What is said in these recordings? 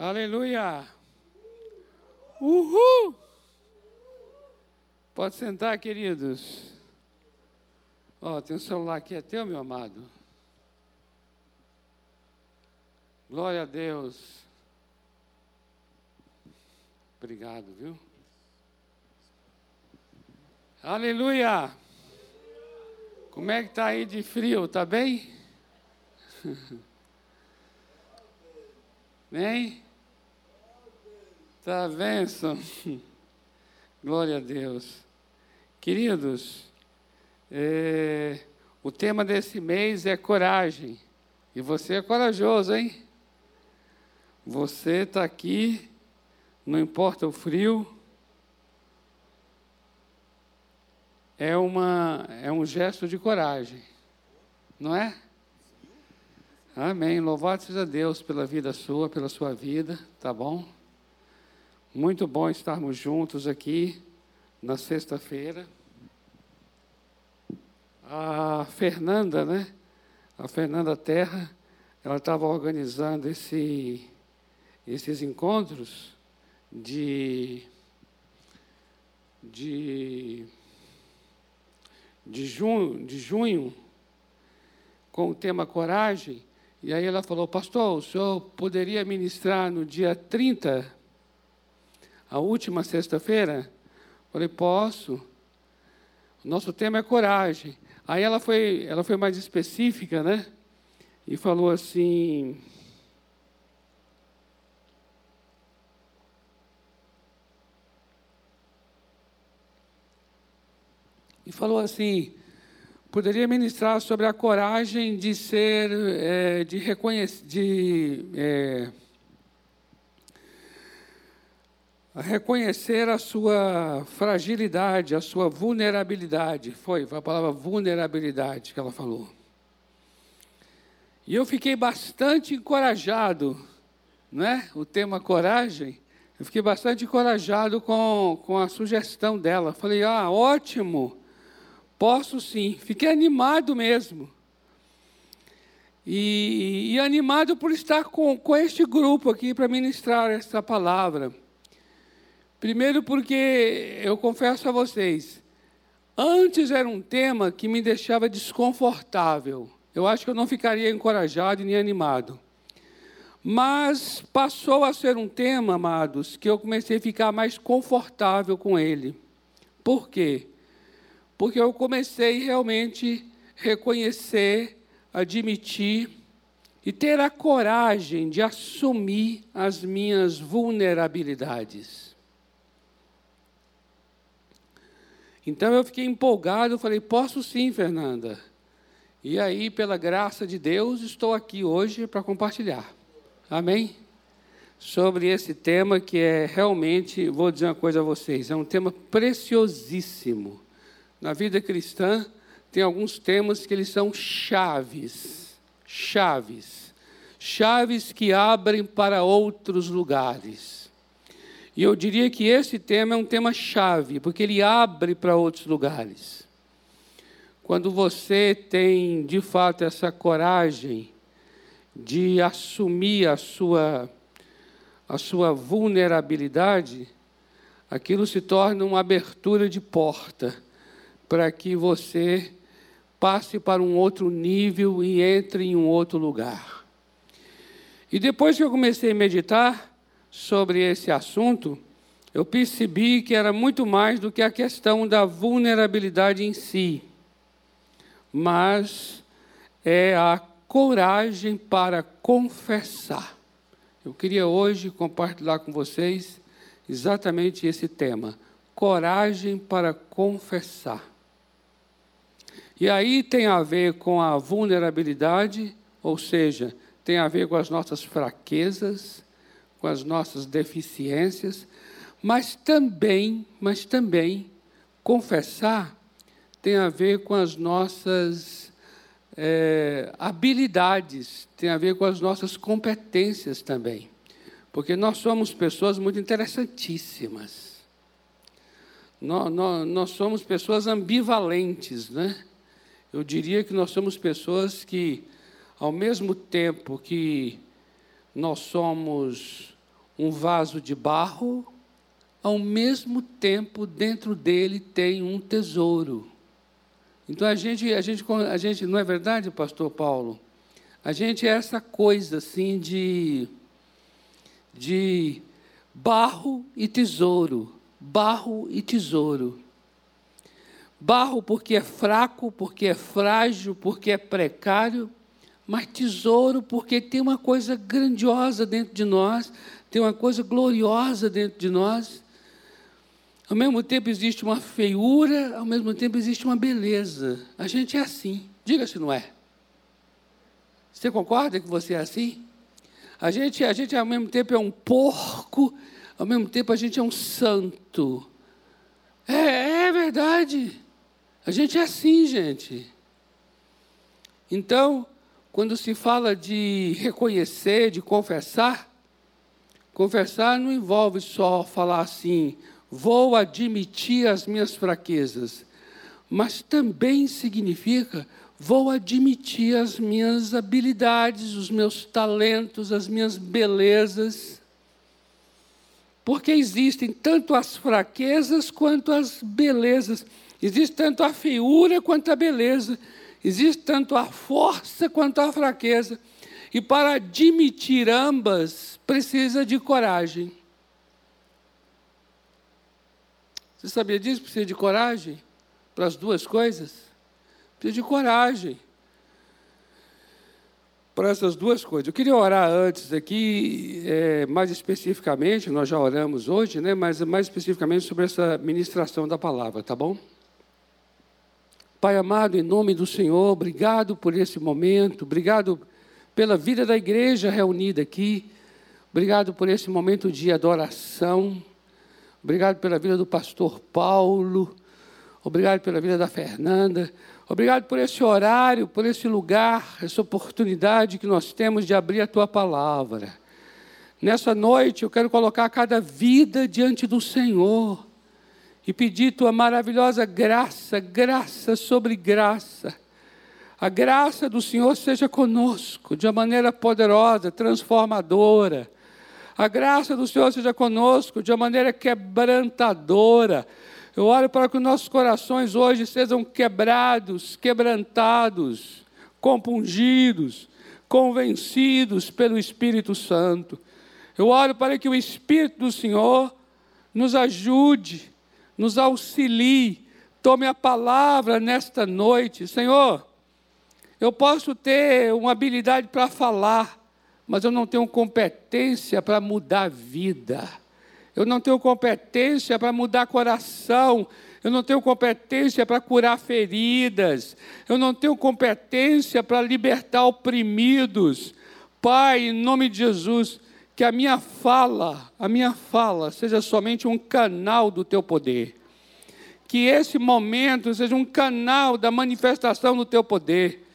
Aleluia! Uhul! Pode sentar, queridos. Ó, tem um celular aqui, é teu, meu amado. Glória a Deus. Obrigado, viu? Aleluia! Como é que tá aí de frio? Tá bem? Bem? Tá benção. Glória a Deus. Queridos, é, o tema desse mês é coragem. E você é corajoso, hein? Você está aqui, não importa o frio. É, uma, é um gesto de coragem, não é? Amém. Louvado seja Deus pela vida sua, pela sua vida, tá bom? Muito bom estarmos juntos aqui na sexta-feira. A Fernanda, né? A Fernanda Terra, ela estava organizando esse, esses encontros de, de, de, junho, de junho com o tema coragem. E aí ela falou, pastor, o senhor poderia ministrar no dia 30 a última sexta-feira? Falei, posso. Nosso tema é coragem. Aí ela foi, ela foi mais específica, né? E falou assim. E falou assim: poderia ministrar sobre a coragem de ser, é, de reconhecer, de é, reconhecer a sua fragilidade, a sua vulnerabilidade. Foi, foi a palavra vulnerabilidade que ela falou. E eu fiquei bastante encorajado, né? O tema coragem. Eu fiquei bastante encorajado com, com a sugestão dela. Falei, ah, ótimo, posso sim. Fiquei animado mesmo. E, e animado por estar com, com este grupo aqui para ministrar essa palavra. Primeiro, porque eu confesso a vocês, antes era um tema que me deixava desconfortável. Eu acho que eu não ficaria encorajado nem animado. Mas passou a ser um tema, amados, que eu comecei a ficar mais confortável com ele. Por quê? Porque eu comecei realmente a reconhecer, admitir e ter a coragem de assumir as minhas vulnerabilidades. Então eu fiquei empolgado, falei, posso sim, Fernanda. E aí, pela graça de Deus, estou aqui hoje para compartilhar. Amém? Sobre esse tema que é realmente, vou dizer uma coisa a vocês, é um tema preciosíssimo. Na vida cristã, tem alguns temas que eles são chaves. Chaves. Chaves que abrem para outros lugares. E eu diria que esse tema é um tema chave, porque ele abre para outros lugares. Quando você tem, de fato, essa coragem de assumir a sua, a sua vulnerabilidade, aquilo se torna uma abertura de porta para que você passe para um outro nível e entre em um outro lugar. E depois que eu comecei a meditar, sobre esse assunto, eu percebi que era muito mais do que a questão da vulnerabilidade em si, mas é a coragem para confessar. Eu queria hoje compartilhar com vocês exatamente esse tema: coragem para confessar. E aí tem a ver com a vulnerabilidade, ou seja, tem a ver com as nossas fraquezas, com as nossas deficiências, mas também, mas também confessar tem a ver com as nossas é, habilidades, tem a ver com as nossas competências também, porque nós somos pessoas muito interessantíssimas. Nós, nós, nós somos pessoas ambivalentes, né? Eu diria que nós somos pessoas que, ao mesmo tempo que nós somos um vaso de barro, ao mesmo tempo dentro dele tem um tesouro. Então a gente, a gente, a gente, não é verdade, Pastor Paulo? A gente é essa coisa assim de, de barro e tesouro, barro e tesouro. Barro porque é fraco, porque é frágil, porque é precário, mas tesouro porque tem uma coisa grandiosa dentro de nós, tem uma coisa gloriosa dentro de nós. Ao mesmo tempo existe uma feiura, ao mesmo tempo existe uma beleza. A gente é assim. Diga se não é. Você concorda que você é assim? A gente, a gente ao mesmo tempo é um porco, ao mesmo tempo a gente é um santo. É, é verdade. A gente é assim, gente. Então, quando se fala de reconhecer, de confessar, confessar não envolve só falar assim, vou admitir as minhas fraquezas, mas também significa vou admitir as minhas habilidades, os meus talentos, as minhas belezas. Porque existem tanto as fraquezas quanto as belezas. Existe tanto a feiura quanto a beleza. Existe tanto a força quanto a fraqueza. E para admitir ambas, precisa de coragem. Você sabia disso? Precisa de coragem para as duas coisas? Precisa de coragem para essas duas coisas. Eu queria orar antes aqui, é, mais especificamente, nós já oramos hoje, né, mas mais especificamente sobre essa ministração da palavra, tá bom? Pai amado, em nome do Senhor, obrigado por esse momento, obrigado pela vida da igreja reunida aqui, obrigado por esse momento de adoração, obrigado pela vida do pastor Paulo, obrigado pela vida da Fernanda, obrigado por esse horário, por esse lugar, essa oportunidade que nós temos de abrir a tua palavra. Nessa noite eu quero colocar cada vida diante do Senhor e pedir tua maravilhosa graça, graça sobre graça. A graça do Senhor seja conosco de uma maneira poderosa, transformadora. A graça do Senhor seja conosco de uma maneira quebrantadora. Eu oro para que nossos corações hoje sejam quebrados, quebrantados, compungidos, convencidos pelo Espírito Santo. Eu oro para que o Espírito do Senhor nos ajude nos auxilie. Tome a palavra nesta noite. Senhor, eu posso ter uma habilidade para falar, mas eu não tenho competência para mudar vida. Eu não tenho competência para mudar coração. Eu não tenho competência para curar feridas. Eu não tenho competência para libertar oprimidos. Pai, em nome de Jesus, que a minha fala, a minha fala seja somente um canal do teu poder. Que esse momento seja um canal da manifestação do teu poder.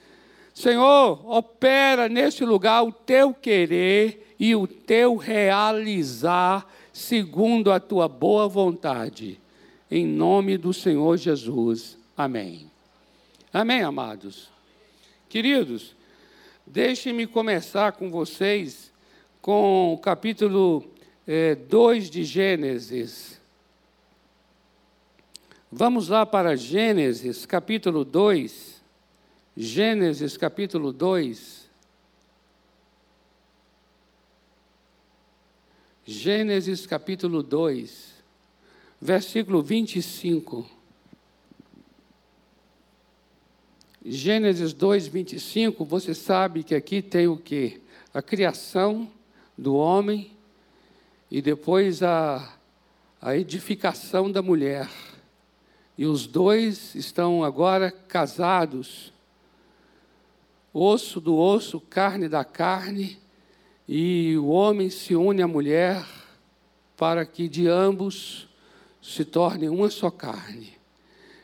Senhor, opera neste lugar o teu querer e o teu realizar segundo a tua boa vontade. Em nome do Senhor Jesus. Amém. Amém, amados. Queridos, deixem-me começar com vocês com o capítulo 2 é, de Gênesis. Vamos lá para Gênesis, capítulo 2. Gênesis, capítulo 2. Gênesis, capítulo 2, versículo 25. Gênesis 2, 25, você sabe que aqui tem o que? A criação do homem e depois a, a edificação da mulher. E os dois estão agora casados, osso do osso, carne da carne, e o homem se une à mulher para que de ambos se torne uma só carne.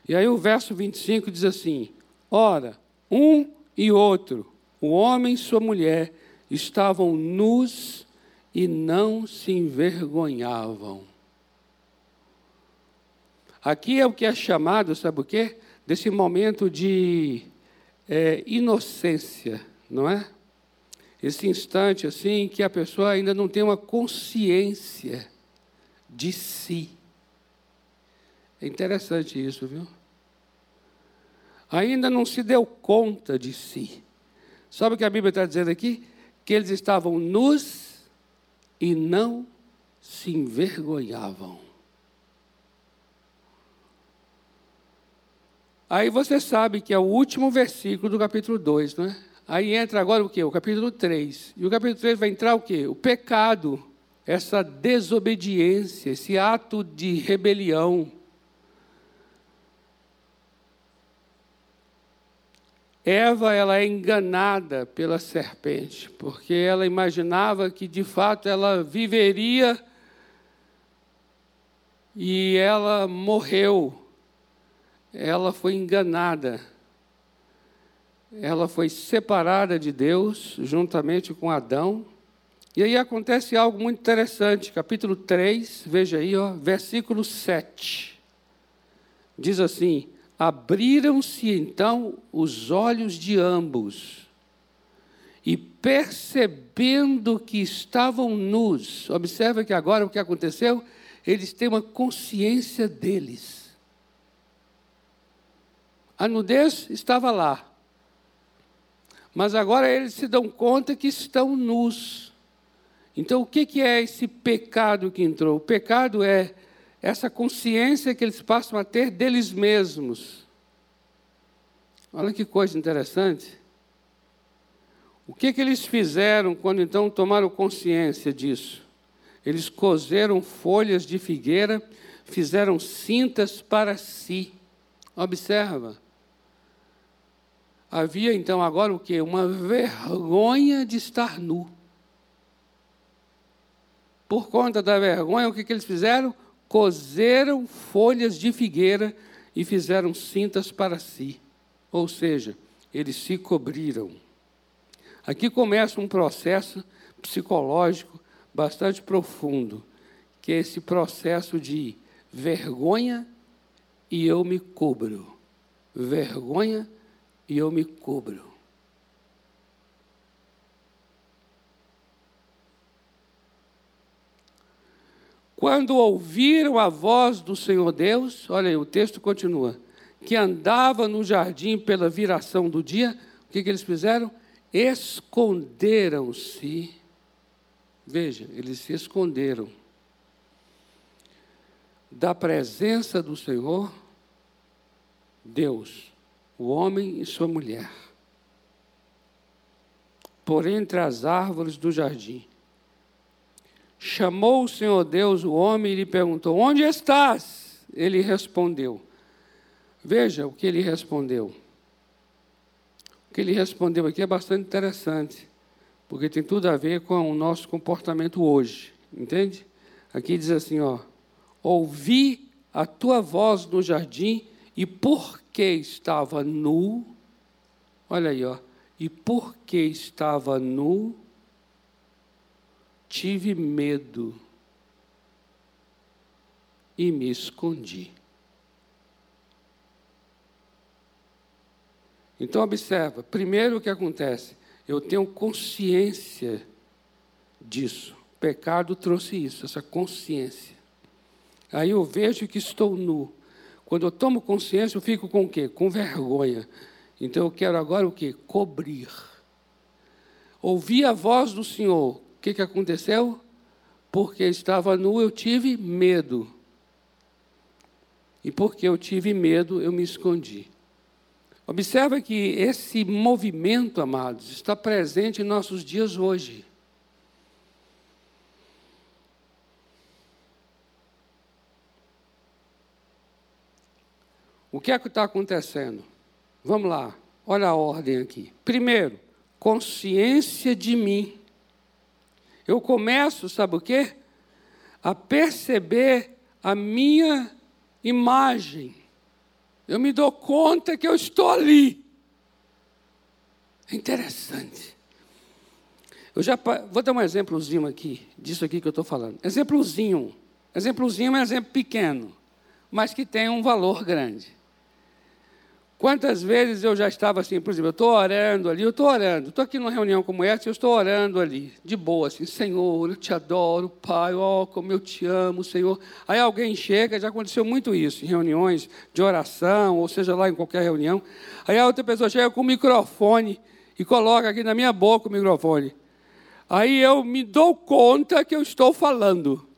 E aí o verso 25 diz assim: Ora, um e outro, o homem e sua mulher, estavam nus e não se envergonhavam. Aqui é o que é chamado, sabe o quê? Desse momento de é, inocência, não é? esse instante assim que a pessoa ainda não tem uma consciência de si. É interessante isso, viu? Ainda não se deu conta de si. Sabe o que a Bíblia está dizendo aqui? Que eles estavam nus e não se envergonhavam. Aí você sabe que é o último versículo do capítulo 2, não é? Aí entra agora o quê? O capítulo 3. E o capítulo 3 vai entrar o quê? O pecado, essa desobediência, esse ato de rebelião. Eva, ela é enganada pela serpente, porque ela imaginava que de fato ela viveria e ela morreu. Ela foi enganada ela foi separada de Deus juntamente com Adão. E aí acontece algo muito interessante, capítulo 3, veja aí, ó, versículo 7. Diz assim: Abriram-se então os olhos de ambos, e percebendo que estavam nus, observa que agora o que aconteceu? Eles têm uma consciência deles. A nudez estava lá, mas agora eles se dão conta que estão nus. Então, o que é esse pecado que entrou? O pecado é essa consciência que eles passam a ter deles mesmos. Olha que coisa interessante. O que, que eles fizeram quando então tomaram consciência disso? Eles cozeram folhas de figueira, fizeram cintas para si. Observa havia então agora o que? Uma vergonha de estar nu. Por conta da vergonha, o que, que eles fizeram? Cozeram folhas de figueira e fizeram cintas para si. Ou seja, eles se cobriram. Aqui começa um processo psicológico bastante profundo, que é esse processo de vergonha e eu me cubro. Vergonha e eu me cubro. Quando ouviram a voz do Senhor Deus, olha aí, o texto continua, que andava no jardim pela viração do dia, o que, que eles fizeram? Esconderam-se. Veja, eles se esconderam da presença do Senhor Deus o homem e sua mulher, por entre as árvores do jardim. Chamou o Senhor Deus o homem e lhe perguntou: Onde estás? Ele respondeu. Veja o que ele respondeu. O que ele respondeu aqui é bastante interessante, porque tem tudo a ver com o nosso comportamento hoje, entende? Aqui diz assim, ó: Ouvi a tua voz no jardim e por porque estava nu, olha aí, ó, e porque estava nu, tive medo e me escondi. Então, observa: primeiro o que acontece? Eu tenho consciência disso. O pecado trouxe isso, essa consciência. Aí eu vejo que estou nu. Quando eu tomo consciência, eu fico com o quê? Com vergonha. Então eu quero agora o quê? Cobrir. Ouvi a voz do Senhor. O que, que aconteceu? Porque estava nu, eu tive medo. E porque eu tive medo, eu me escondi. Observa que esse movimento, amados, está presente em nossos dias hoje. O que é que está acontecendo? Vamos lá, olha a ordem aqui. Primeiro, consciência de mim. Eu começo, sabe o quê? A perceber a minha imagem. Eu me dou conta que eu estou ali. É interessante. Eu já vou dar um exemplozinho aqui, disso aqui que eu estou falando. Exemplozinho. Exemplozinho é um exemplo pequeno, mas que tem um valor grande. Quantas vezes eu já estava assim, por exemplo, eu estou orando ali, eu estou orando, estou aqui numa reunião como essa, eu estou orando ali, de boa, assim, Senhor, eu te adoro, Pai, ó, oh, como eu te amo, Senhor. Aí alguém chega, já aconteceu muito isso, em reuniões de oração, ou seja lá em qualquer reunião. Aí a outra pessoa chega com o microfone e coloca aqui na minha boca o microfone. Aí eu me dou conta que eu estou falando.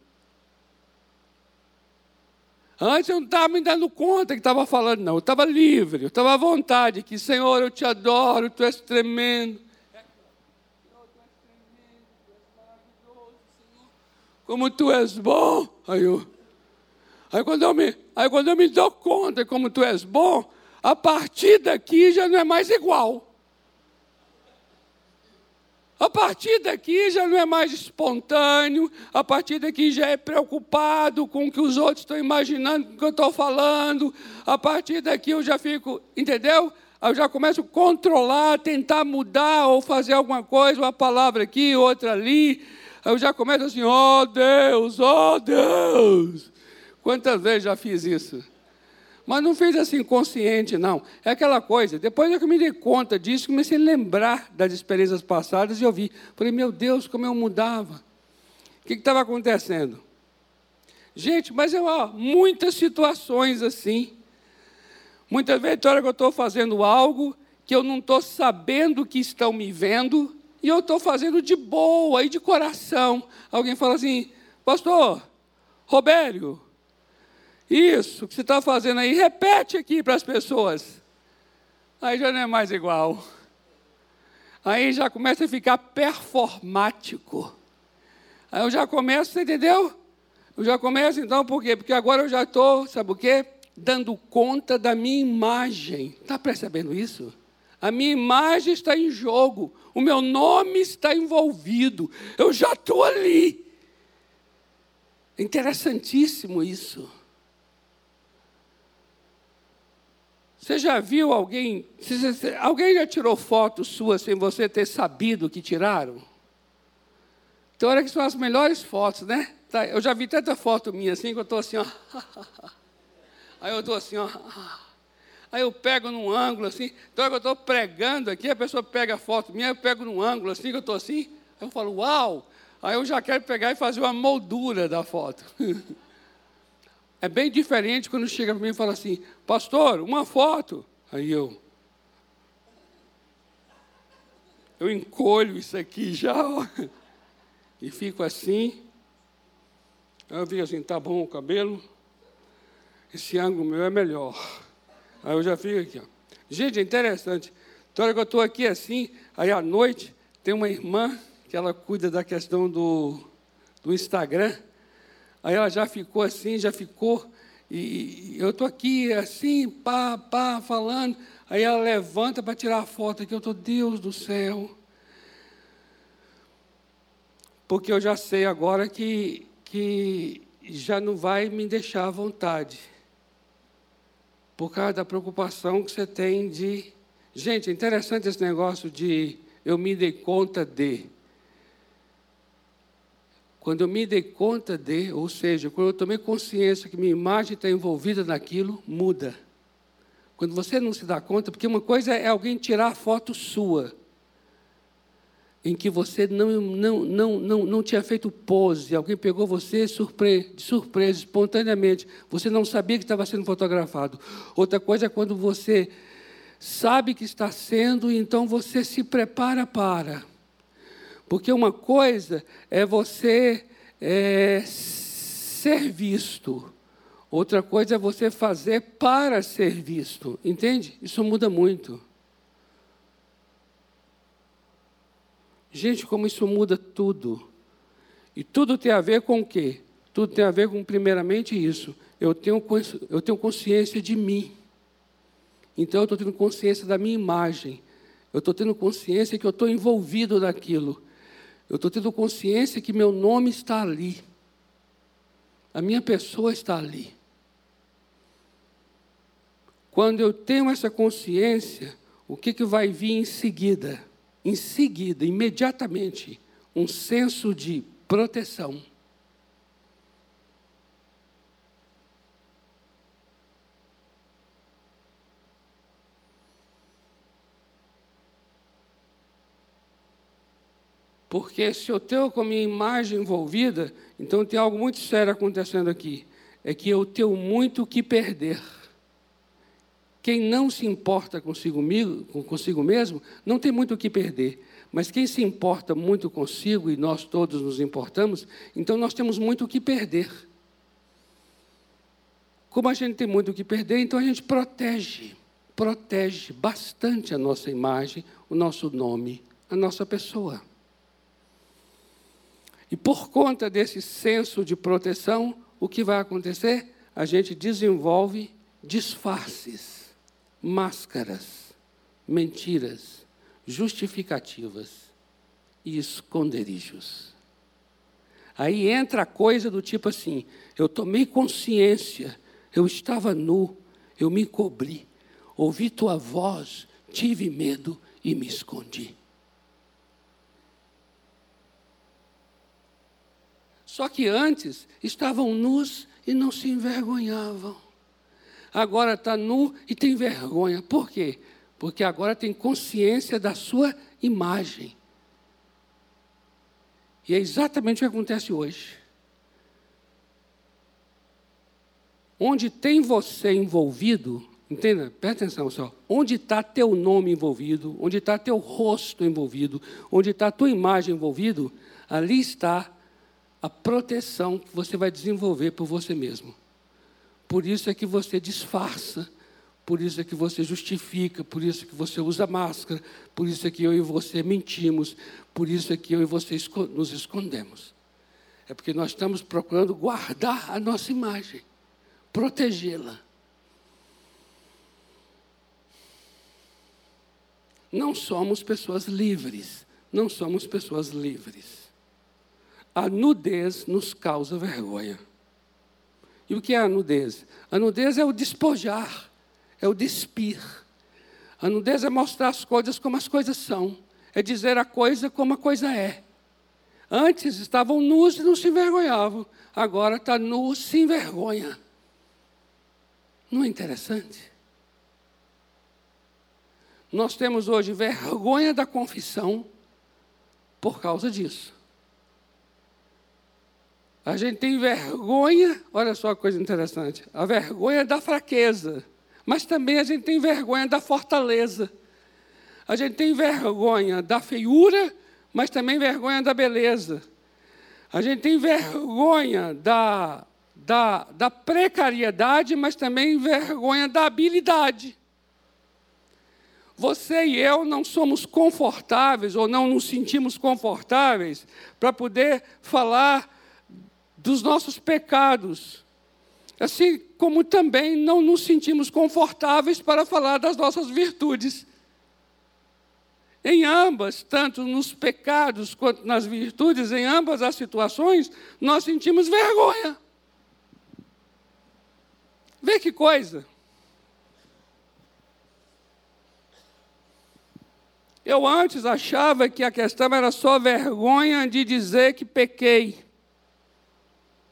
Antes eu não estava me dando conta que estava falando, não. Eu estava livre, eu estava à vontade. Que, Senhor, eu te adoro, tu és tremendo. Como tu és bom. Aí, eu, aí, quando eu me, aí quando eu me dou conta como tu és bom, a partir daqui já não é mais igual. A partir daqui já não é mais espontâneo, a partir daqui já é preocupado com o que os outros estão imaginando, com o que eu estou falando. A partir daqui eu já fico, entendeu? Eu já começo a controlar, tentar mudar ou fazer alguma coisa, uma palavra aqui, outra ali. Eu já começo assim, ó oh, Deus, ó oh, Deus. Quantas vezes já fiz isso? Mas não fiz assim consciente, não. É aquela coisa. Depois é que eu me dei conta disso, comecei a lembrar das experiências passadas e eu vi. Falei, meu Deus, como eu mudava. O que estava acontecendo? Gente, mas eu, ó, muitas situações assim. Muitas vezes, na hora que eu estou fazendo algo que eu não estou sabendo que estão me vendo, e eu estou fazendo de boa e de coração. Alguém fala assim, pastor, Robério, isso que você está fazendo aí, repete aqui para as pessoas. Aí já não é mais igual. Aí já começa a ficar performático. Aí eu já começo, você entendeu? Eu já começo então, por quê? Porque agora eu já estou, sabe o quê? Dando conta da minha imagem. Está percebendo isso? A minha imagem está em jogo. O meu nome está envolvido. Eu já estou ali. Interessantíssimo isso. Você já viu alguém? Alguém já tirou fotos suas sem você ter sabido que tiraram? Então, olha que são as melhores fotos, né? Tá, eu já vi tanta foto minha assim que eu estou assim, ó. Aí eu estou assim, ó. Aí eu pego num ângulo assim. Então, eu estou pregando aqui, a pessoa pega a foto minha, eu pego num ângulo assim, que eu estou assim. Aí eu falo, uau! Aí eu já quero pegar e fazer uma moldura da foto. É bem diferente quando chega para mim e fala assim, pastor, uma foto. Aí eu. Eu encolho isso aqui já, ó, e fico assim. Aí eu fico assim, tá bom o cabelo, esse ângulo meu é melhor. Aí eu já fico aqui, ó. Gente, é interessante. Toda hora que eu estou aqui assim, aí à noite, tem uma irmã que ela cuida da questão do, do Instagram. Aí ela já ficou assim, já ficou. E eu estou aqui assim, pá, pá, falando. Aí ela levanta para tirar a foto aqui. Eu estou, Deus do céu. Porque eu já sei agora que, que já não vai me deixar à vontade. Por causa da preocupação que você tem de. Gente, é interessante esse negócio de eu me dei conta de. Quando eu me dei conta de, ou seja, quando eu tomei consciência que minha imagem está envolvida naquilo, muda. Quando você não se dá conta, porque uma coisa é alguém tirar a foto sua, em que você não, não, não, não, não tinha feito pose, alguém pegou você surpre, de surpresa, espontaneamente, você não sabia que estava sendo fotografado. Outra coisa é quando você sabe que está sendo, então você se prepara para. Porque uma coisa é você é, ser visto, outra coisa é você fazer para ser visto, entende? Isso muda muito. Gente, como isso muda tudo. E tudo tem a ver com o quê? Tudo tem a ver com, primeiramente, isso. Eu tenho, eu tenho consciência de mim. Então, eu estou tendo consciência da minha imagem. Eu estou tendo consciência que eu estou envolvido naquilo. Eu estou tendo consciência que meu nome está ali. A minha pessoa está ali. Quando eu tenho essa consciência, o que, que vai vir em seguida? Em seguida, imediatamente, um senso de proteção. Porque se eu tenho com a minha imagem envolvida, então tem algo muito sério acontecendo aqui. É que eu tenho muito que perder. Quem não se importa consigo, consigo mesmo, não tem muito o que perder. Mas quem se importa muito consigo, e nós todos nos importamos, então nós temos muito o que perder. Como a gente tem muito o que perder, então a gente protege, protege bastante a nossa imagem, o nosso nome, a nossa pessoa. E por conta desse senso de proteção, o que vai acontecer? A gente desenvolve disfarces máscaras, mentiras, justificativas e esconderijos. Aí entra a coisa do tipo assim: eu tomei consciência, eu estava nu, eu me cobri, ouvi tua voz, tive medo e me escondi. Só que antes estavam nus e não se envergonhavam agora está nu e tem vergonha. Por quê? Porque agora tem consciência da sua imagem. E é exatamente o que acontece hoje. Onde tem você envolvido, entenda, presta atenção só, onde está teu nome envolvido, onde está teu rosto envolvido, onde está tua imagem envolvido, ali está a proteção que você vai desenvolver por você mesmo. Por isso é que você disfarça, por isso é que você justifica, por isso é que você usa máscara, por isso é que eu e você mentimos, por isso é que eu e você nos escondemos. É porque nós estamos procurando guardar a nossa imagem, protegê-la. Não somos pessoas livres, não somos pessoas livres. A nudez nos causa vergonha. E o que é a nudez? A nudez é o despojar, é o despir. A nudez é mostrar as coisas como as coisas são, é dizer a coisa como a coisa é. Antes estavam nus e não se envergonhavam, agora está nu, se envergonha. Não é interessante? Nós temos hoje vergonha da confissão por causa disso. A gente tem vergonha, olha só a coisa interessante, a vergonha da fraqueza, mas também a gente tem vergonha da fortaleza. A gente tem vergonha da feiura, mas também vergonha da beleza. A gente tem vergonha da, da, da precariedade, mas também vergonha da habilidade. Você e eu não somos confortáveis ou não nos sentimos confortáveis para poder falar dos nossos pecados, assim como também não nos sentimos confortáveis para falar das nossas virtudes. Em ambas, tanto nos pecados quanto nas virtudes, em ambas as situações, nós sentimos vergonha. Vê que coisa. Eu antes achava que a questão era só vergonha de dizer que pequei.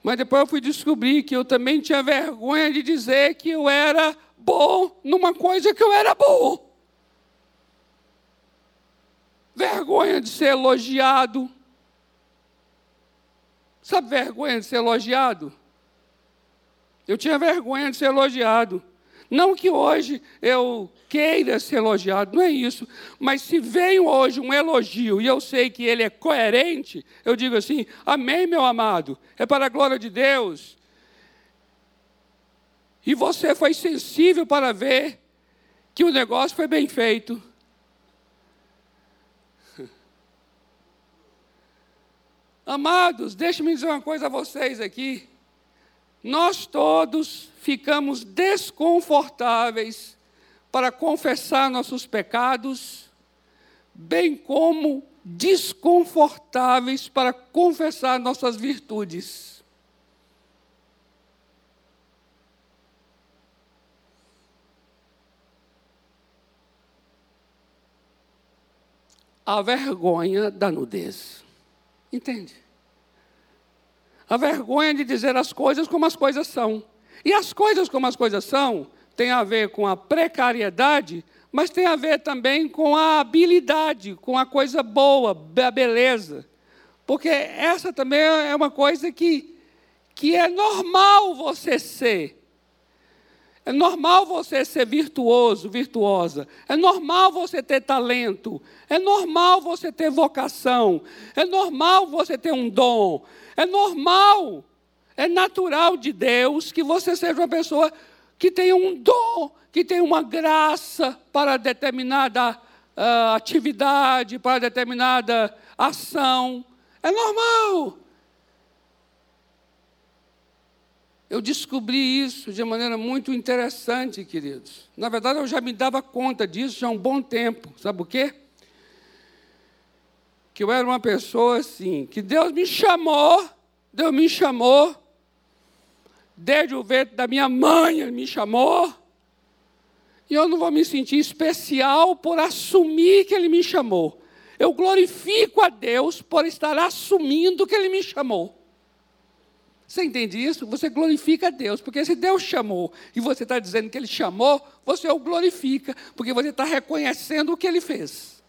Mas depois eu fui descobrir que eu também tinha vergonha de dizer que eu era bom numa coisa que eu era bom. Vergonha de ser elogiado. Sabe vergonha de ser elogiado? Eu tinha vergonha de ser elogiado. Não que hoje eu queira ser elogiado, não é isso. Mas se vem hoje um elogio e eu sei que ele é coerente, eu digo assim: Amém, meu amado, é para a glória de Deus. E você foi sensível para ver que o negócio foi bem feito. Amados, deixe-me dizer uma coisa a vocês aqui. Nós todos ficamos desconfortáveis para confessar nossos pecados, bem como desconfortáveis para confessar nossas virtudes. A vergonha da nudez. Entende? A vergonha de dizer as coisas como as coisas são. E as coisas como as coisas são, tem a ver com a precariedade, mas tem a ver também com a habilidade, com a coisa boa, a beleza. Porque essa também é uma coisa que, que é normal você ser. É normal você ser virtuoso, virtuosa. É normal você ter talento. É normal você ter vocação. É normal você ter um dom. É normal, é natural de Deus que você seja uma pessoa que tenha um dom, que tenha uma graça para determinada uh, atividade, para determinada ação. É normal. Eu descobri isso de maneira muito interessante, queridos. Na verdade, eu já me dava conta disso há um bom tempo. Sabe o quê? Que eu era uma pessoa assim, que Deus me chamou, Deus me chamou, desde o ventre da minha mãe me chamou, e eu não vou me sentir especial por assumir que Ele me chamou. Eu glorifico a Deus por estar assumindo que Ele me chamou. Você entende isso? Você glorifica a Deus, porque se Deus chamou e você está dizendo que Ele chamou, você o glorifica, porque você está reconhecendo o que Ele fez.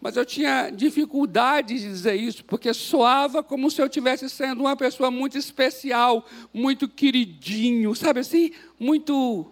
Mas eu tinha dificuldade de dizer isso, porque soava como se eu estivesse sendo uma pessoa muito especial, muito queridinho, sabe assim? Muito.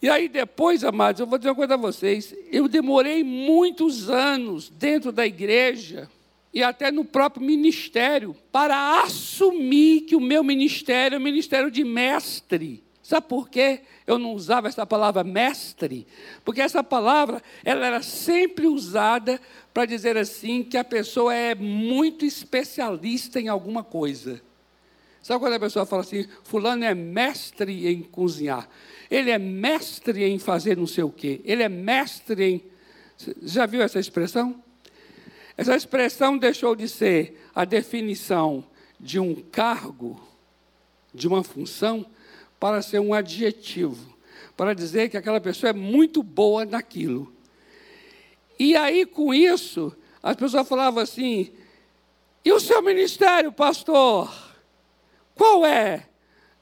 E aí depois, amados, eu vou dizer uma coisa a vocês. Eu demorei muitos anos dentro da igreja e até no próprio ministério, para assumir que o meu ministério é o ministério de mestre. Sabe por quê? Eu não usava essa palavra mestre, porque essa palavra ela era sempre usada para dizer assim que a pessoa é muito especialista em alguma coisa. Sabe quando a pessoa fala assim, fulano é mestre em cozinhar, ele é mestre em fazer não sei o quê, ele é mestre em. Já viu essa expressão? Essa expressão deixou de ser a definição de um cargo, de uma função, para ser um adjetivo, para dizer que aquela pessoa é muito boa naquilo. E aí, com isso, as pessoas falavam assim: e o seu ministério, pastor? Qual é?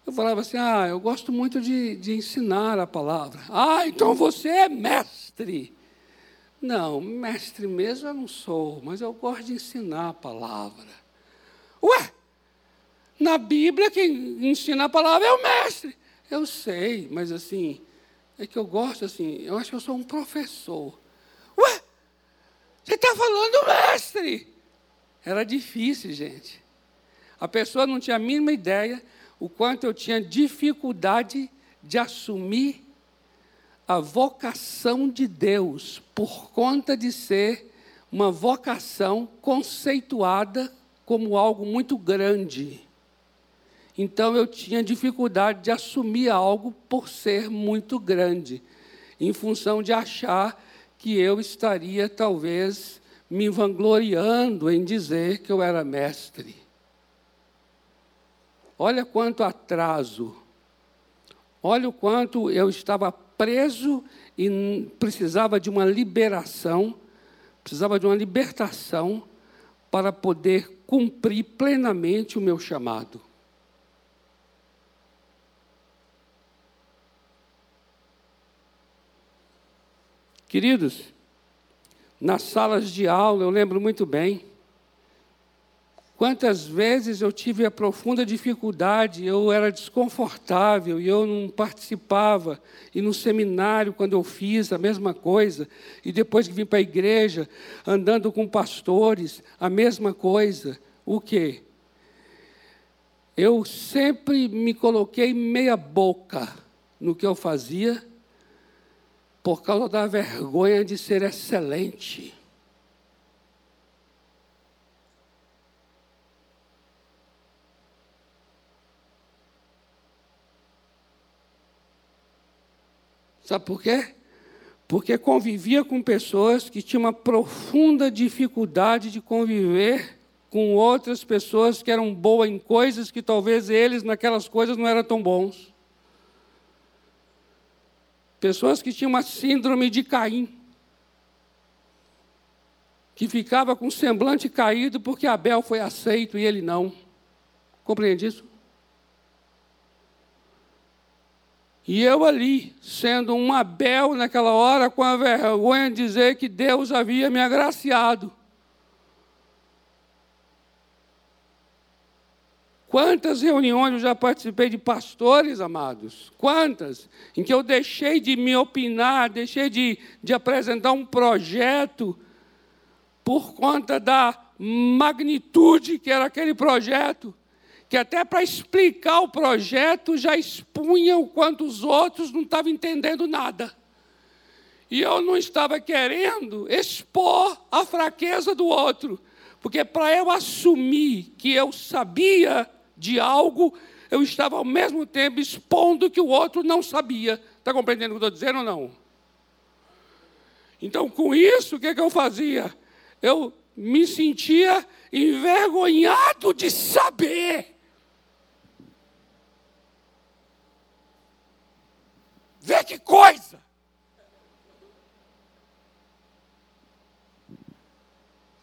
Eu falava assim: ah, eu gosto muito de, de ensinar a palavra. Ah, então você é mestre. Não, mestre mesmo eu não sou, mas eu gosto de ensinar a palavra. Ué, na Bíblia quem ensina a palavra é o mestre. Eu sei, mas assim, é que eu gosto assim, eu acho que eu sou um professor. Ué, você está falando mestre? Era difícil, gente. A pessoa não tinha a mínima ideia o quanto eu tinha dificuldade de assumir a vocação de Deus, por conta de ser uma vocação conceituada como algo muito grande. Então eu tinha dificuldade de assumir algo por ser muito grande, em função de achar que eu estaria talvez me vangloriando em dizer que eu era mestre. Olha quanto atraso, olha o quanto eu estava preso e precisava de uma liberação, precisava de uma libertação para poder cumprir plenamente o meu chamado. Queridos, nas salas de aula, eu lembro muito bem, Quantas vezes eu tive a profunda dificuldade, eu era desconfortável e eu não participava. E no seminário, quando eu fiz a mesma coisa, e depois que vim para a igreja, andando com pastores, a mesma coisa. O quê? Eu sempre me coloquei meia boca no que eu fazia, por causa da vergonha de ser excelente. Sabe por quê? Porque convivia com pessoas que tinham uma profunda dificuldade de conviver com outras pessoas que eram boas em coisas que talvez eles naquelas coisas não eram tão bons. Pessoas que tinham uma síndrome de Caim, que ficava com o semblante caído porque Abel foi aceito e ele não. Compreende isso? E eu ali, sendo um Abel naquela hora, com a vergonha de dizer que Deus havia me agraciado. Quantas reuniões eu já participei de pastores, amados? Quantas? Em que eu deixei de me opinar, deixei de, de apresentar um projeto por conta da magnitude que era aquele projeto, que até para explicar o projeto já expunha o quanto os outros não estavam entendendo nada. E eu não estava querendo expor a fraqueza do outro, porque para eu assumir que eu sabia de algo, eu estava ao mesmo tempo expondo que o outro não sabia. Está compreendendo o que eu estou dizendo ou não? Então, com isso, o que, que eu fazia? Eu me sentia envergonhado de saber. Vê que coisa!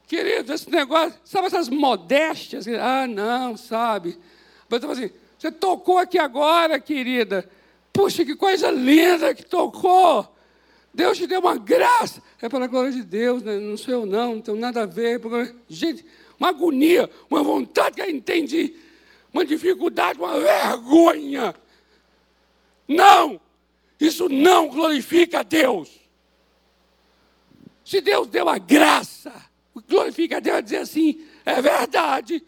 Querido, esse negócio, sabe essas modéstias? Ah, não, sabe? Mas assim, você tocou aqui agora, querida. Puxa, que coisa linda que tocou. Deus te deu uma graça. É para a glória de Deus, né? não sou eu não, não tenho nada a ver. Gente, uma agonia, uma vontade que eu entendi, uma dificuldade, uma vergonha. Não! Isso não glorifica a Deus. Se Deus deu a graça, glorifica a Deus é dizer assim: é verdade,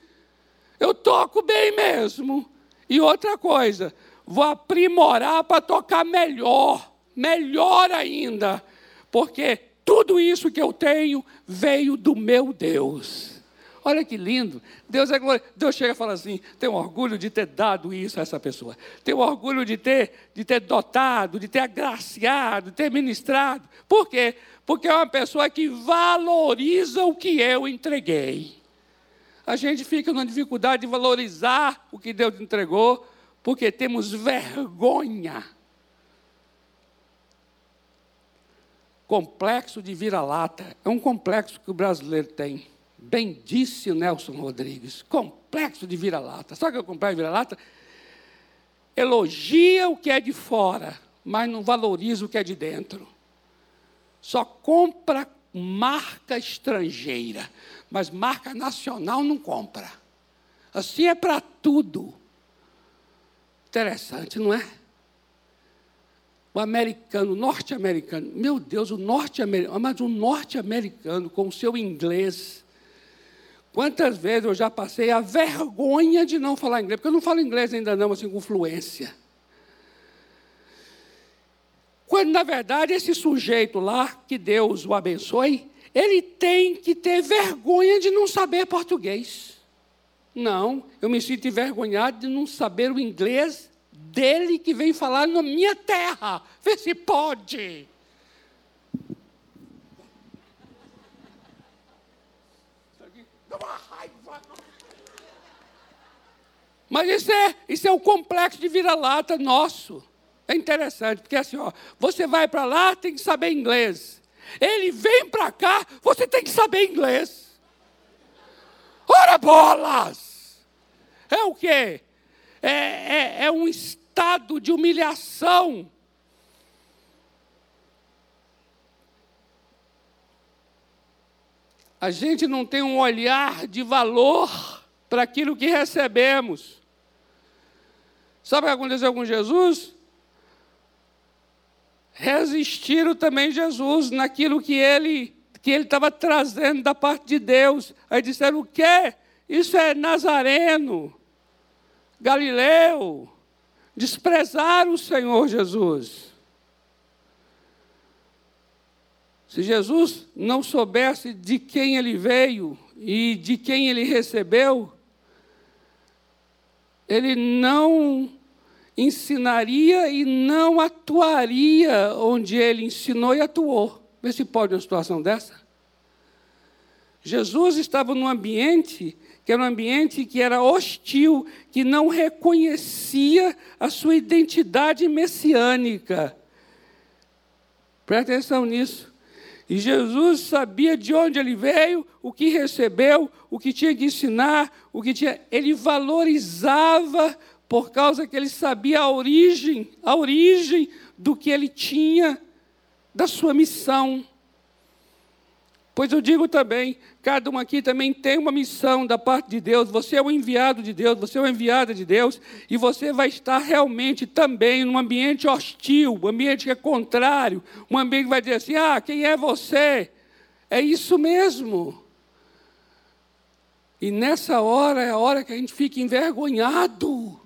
eu toco bem mesmo. E outra coisa, vou aprimorar para tocar melhor, melhor ainda, porque tudo isso que eu tenho veio do meu Deus. Olha que lindo. Deus é glória. Deus chega e fala assim: tenho orgulho de ter dado isso a essa pessoa. Tenho orgulho de ter, de ter dotado, de ter agraciado, de ter ministrado. Por quê? Porque é uma pessoa que valoriza o que eu entreguei. A gente fica na dificuldade de valorizar o que Deus entregou, porque temos vergonha. Complexo de vira-lata. É um complexo que o brasileiro tem. O Nelson Rodrigues. Complexo de vira-lata. Sabe o que é complexo de vira-lata? Elogia o que é de fora, mas não valoriza o que é de dentro. Só compra marca estrangeira, mas marca nacional não compra. Assim é para tudo. Interessante, não é? O americano, o norte-americano, meu Deus, o norte-americano, mas o norte-americano com o seu inglês, Quantas vezes eu já passei a vergonha de não falar inglês, porque eu não falo inglês ainda não, assim, com fluência. Quando, na verdade, esse sujeito lá, que Deus o abençoe, ele tem que ter vergonha de não saber português. Não, eu me sinto envergonhado de não saber o inglês dele que vem falar na minha terra. Vê se pode. Mas isso é, isso é o complexo de vira-lata nosso. É interessante, porque assim, ó, você vai para lá, tem que saber inglês. Ele vem para cá, você tem que saber inglês. Ora bolas! É o quê? É, é, é um estado de humilhação. A gente não tem um olhar de valor para aquilo que recebemos. Sabe o que aconteceu com Jesus? Resistiram também Jesus naquilo que ele que ele estava trazendo da parte de Deus. Aí disseram: o quê? Isso é Nazareno, Galileu. Desprezaram o Senhor Jesus. Se Jesus não soubesse de quem ele veio e de quem ele recebeu, ele não ensinaria e não atuaria onde ele ensinou e atuou. Vê se pode uma situação dessa. Jesus estava num ambiente que era um ambiente que era hostil, que não reconhecia a sua identidade messiânica. Presta atenção nisso. E Jesus sabia de onde ele veio, o que recebeu, o que tinha que ensinar, o que tinha. Ele valorizava por causa que ele sabia a origem, a origem do que ele tinha, da sua missão. Pois eu digo também, cada um aqui também tem uma missão da parte de Deus. Você é o enviado de Deus, você é o enviada de Deus, e você vai estar realmente também num ambiente hostil, um ambiente que é contrário, um ambiente que vai dizer assim: ah, quem é você? É isso mesmo. E nessa hora é a hora que a gente fica envergonhado.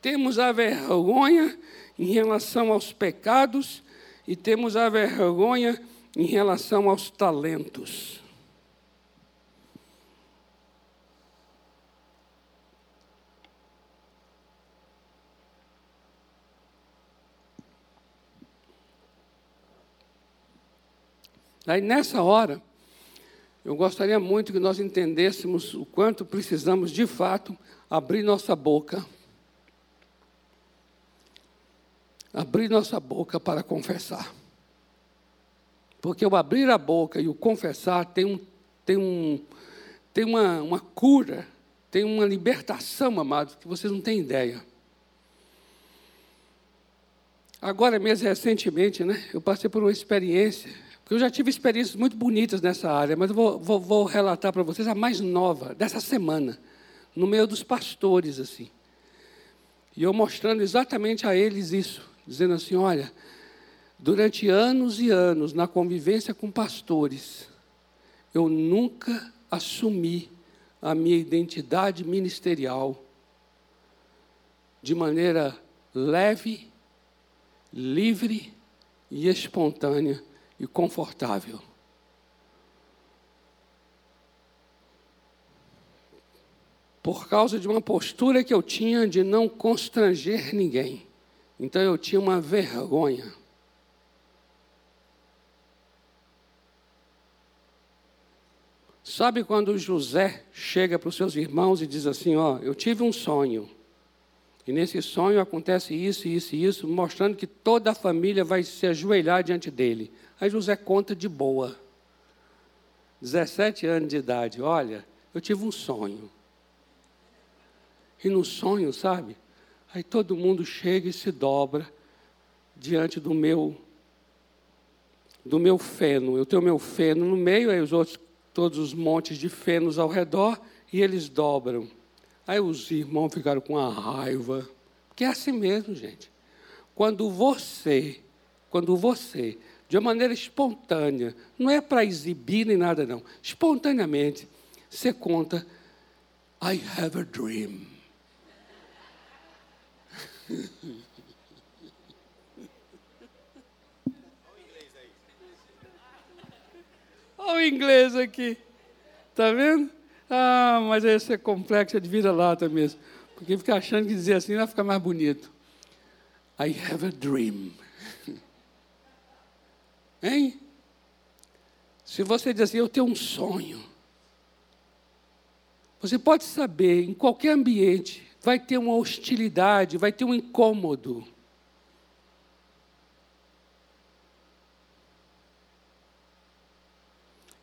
Temos a vergonha em relação aos pecados e temos a vergonha em relação aos talentos. Aí nessa hora, eu gostaria muito que nós entendêssemos o quanto precisamos de fato abrir nossa boca abrir nossa boca para confessar. Porque o abrir a boca e o confessar tem, um, tem, um, tem uma, uma cura, tem uma libertação, amados, que vocês não têm ideia. Agora mesmo, recentemente, né, eu passei por uma experiência, porque eu já tive experiências muito bonitas nessa área, mas eu vou, vou, vou relatar para vocês a mais nova, dessa semana, no meio dos pastores, assim. E eu mostrando exatamente a eles isso dizendo assim: olha, durante anos e anos, na convivência com pastores, eu nunca assumi a minha identidade ministerial de maneira leve, livre e espontânea e confortável. Por causa de uma postura que eu tinha de não constranger ninguém. Então eu tinha uma vergonha. Sabe quando José chega para os seus irmãos e diz assim: Ó, eu tive um sonho. E nesse sonho acontece isso, isso e isso, mostrando que toda a família vai se ajoelhar diante dele. Aí José conta de boa. 17 anos de idade, olha, eu tive um sonho. E no sonho, sabe? Aí todo mundo chega e se dobra diante do meu do meu feno. Eu tenho meu feno no meio, aí os outros todos os montes de fenos ao redor e eles dobram. Aí os irmãos ficaram com a raiva, que é assim mesmo, gente. Quando você, quando você, de uma maneira espontânea, não é para exibir nem nada não, espontaneamente, você conta I have a dream. Olha o inglês aqui. Está vendo? Ah, mas esse é complexo, é de vira-lata mesmo. Porque fica achando que dizer assim vai ficar mais bonito. I have a dream. Hein? Se você diz assim, eu tenho um sonho. Você pode saber, em qualquer ambiente, vai ter uma hostilidade, vai ter um incômodo.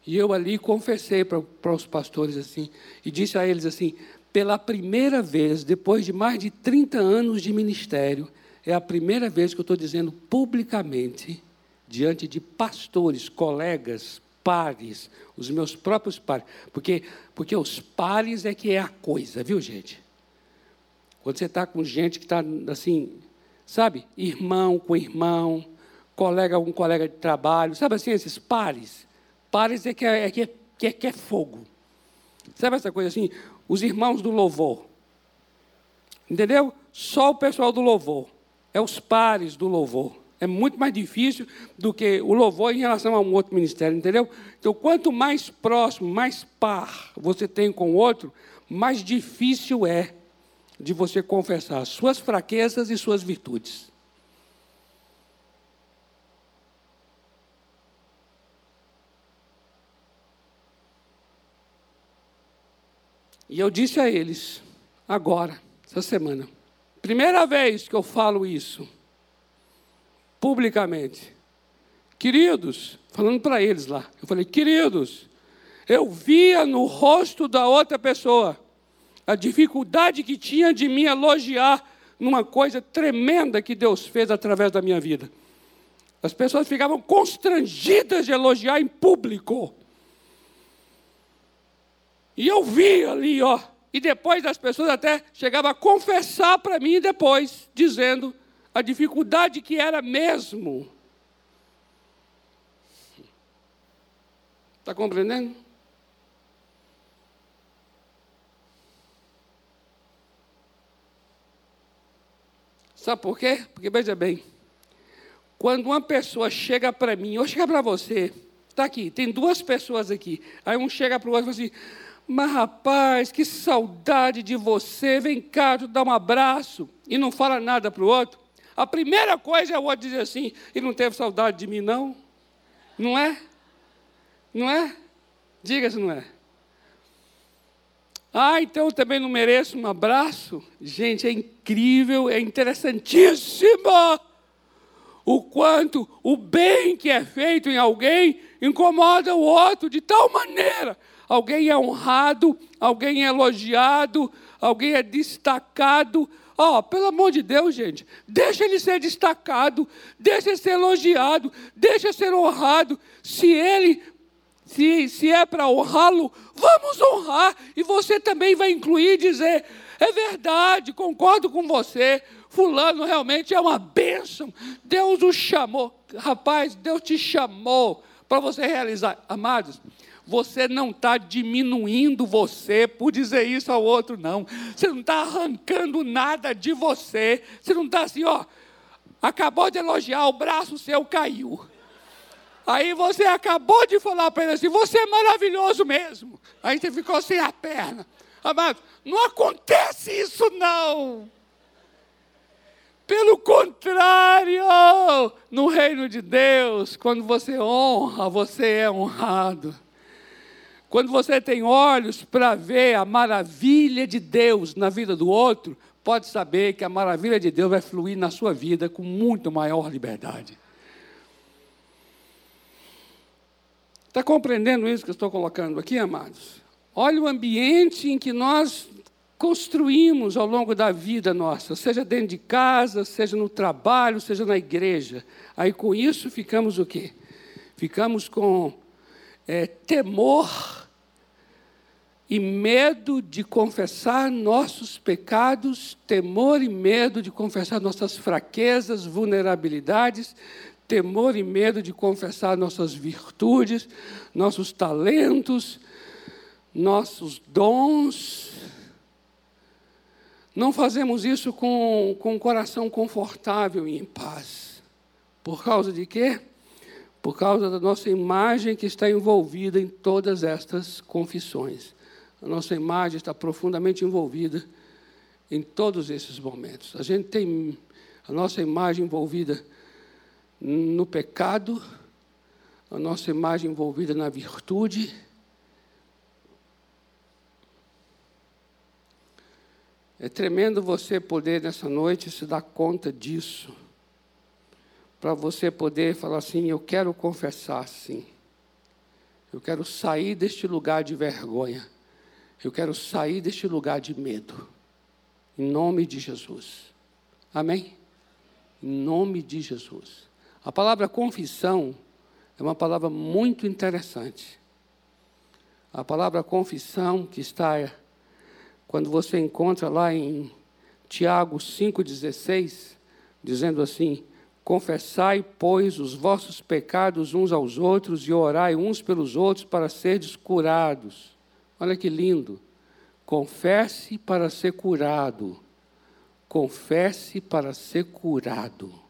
E eu ali confessei para, para os pastores assim, e disse a eles assim: pela primeira vez, depois de mais de 30 anos de ministério, é a primeira vez que eu estou dizendo publicamente, diante de pastores, colegas, pares, os meus próprios pares, porque, porque os pares é que é a coisa, viu gente? Quando você está com gente que está assim, sabe, irmão com irmão, colega com colega de trabalho, sabe assim, esses pares. Pares é que é, é, que é, que é fogo. Sabe essa coisa assim? Os irmãos do louvor. Entendeu? Só o pessoal do louvor. É os pares do louvor. É muito mais difícil do que o louvor em relação a um outro ministério, entendeu? Então, quanto mais próximo, mais par você tem com o outro, mais difícil é de você confessar suas fraquezas e suas virtudes. E eu disse a eles, agora, essa semana, primeira vez que eu falo isso, publicamente, queridos, falando para eles lá, eu falei, queridos, Eu via no rosto da outra pessoa a dificuldade que tinha de me elogiar numa coisa tremenda que Deus fez através da minha vida. As pessoas ficavam constrangidas de elogiar em público. E eu vi ali, ó. E depois as pessoas até chegavam a confessar para mim depois, dizendo a dificuldade que era mesmo. Está compreendendo? Sabe por quê? Porque veja bem, quando uma pessoa chega para mim, ou chega para você, está aqui, tem duas pessoas aqui, aí um chega para o outro e fala assim, mas rapaz, que saudade de você, vem cá, tu dá um abraço, e não fala nada para o outro. A primeira coisa é o outro dizer assim, ele não teve saudade de mim, não? Não é? Não é? Diga se não é. Ah, então eu também não mereço um abraço? Gente, é incrível, é interessantíssimo o quanto o bem que é feito em alguém incomoda o outro de tal maneira alguém é honrado, alguém é elogiado, alguém é destacado. Ó, oh, pelo amor de Deus, gente, deixa ele ser destacado, deixa ele ser elogiado, deixa ser honrado. Se ele, se, se é para honrá-lo, vamos honrar. E você também vai incluir e dizer: é verdade, concordo com você. Fulano realmente é uma bênção. Deus o chamou. Rapaz, Deus te chamou para você realizar. Amados, você não está diminuindo você por dizer isso ao outro, não. Você não está arrancando nada de você. Você não está assim, ó. Acabou de elogiar, o braço seu caiu. Aí você acabou de falar para ele assim: você é maravilhoso mesmo. Aí você ficou sem a perna. Amado, não acontece isso não. Pelo contrário, no reino de Deus, quando você honra, você é honrado. Quando você tem olhos para ver a maravilha de Deus na vida do outro, pode saber que a maravilha de Deus vai fluir na sua vida com muito maior liberdade. Está compreendendo isso que eu estou colocando aqui, amados? Olha o ambiente em que nós construímos ao longo da vida nossa, seja dentro de casa, seja no trabalho, seja na igreja. Aí com isso ficamos o quê? Ficamos com é, temor e medo de confessar nossos pecados, temor e medo de confessar nossas fraquezas, vulnerabilidades, temor e medo de confessar nossas virtudes, nossos talentos, nossos dons. Não fazemos isso com, com um coração confortável e em paz. Por causa de quê? Por causa da nossa imagem que está envolvida em todas estas confissões a nossa imagem está profundamente envolvida em todos esses momentos. A gente tem a nossa imagem envolvida no pecado, a nossa imagem envolvida na virtude. É tremendo você poder nessa noite se dar conta disso. Para você poder falar assim: eu quero confessar sim. Eu quero sair deste lugar de vergonha. Eu quero sair deste lugar de medo. Em nome de Jesus. Amém? Em nome de Jesus. A palavra confissão é uma palavra muito interessante. A palavra confissão que está quando você encontra lá em Tiago 5,16, dizendo assim: Confessai, pois, os vossos pecados uns aos outros e orai uns pelos outros para serdes curados. Olha que lindo. Confesse para ser curado. Confesse para ser curado.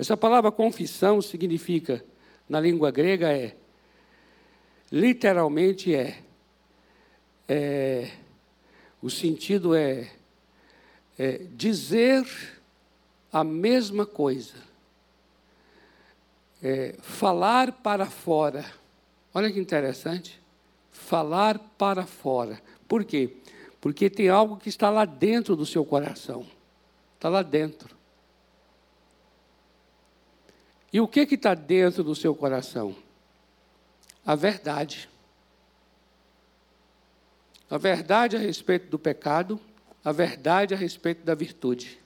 Essa palavra confissão significa, na língua grega, é, literalmente é, é o sentido é, é dizer a mesma coisa, é, falar para fora. Olha que interessante falar para fora. Por quê? Porque tem algo que está lá dentro do seu coração. Está lá dentro. E o que está dentro do seu coração? A verdade. A verdade a respeito do pecado, a verdade a respeito da virtude.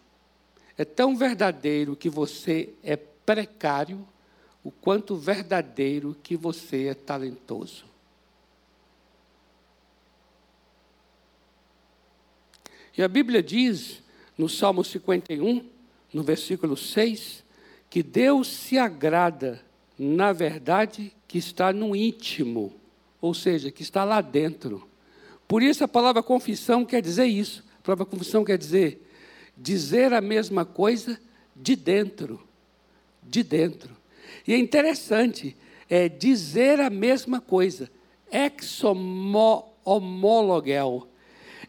É tão verdadeiro que você é precário, o quanto verdadeiro que você é talentoso. E a Bíblia diz, no Salmo 51, no versículo 6, que Deus se agrada, na verdade, que está no íntimo, ou seja, que está lá dentro. Por isso a palavra confissão quer dizer isso. A palavra confissão quer dizer dizer a mesma coisa de dentro. De dentro. E é interessante, é dizer a mesma coisa. Exomologel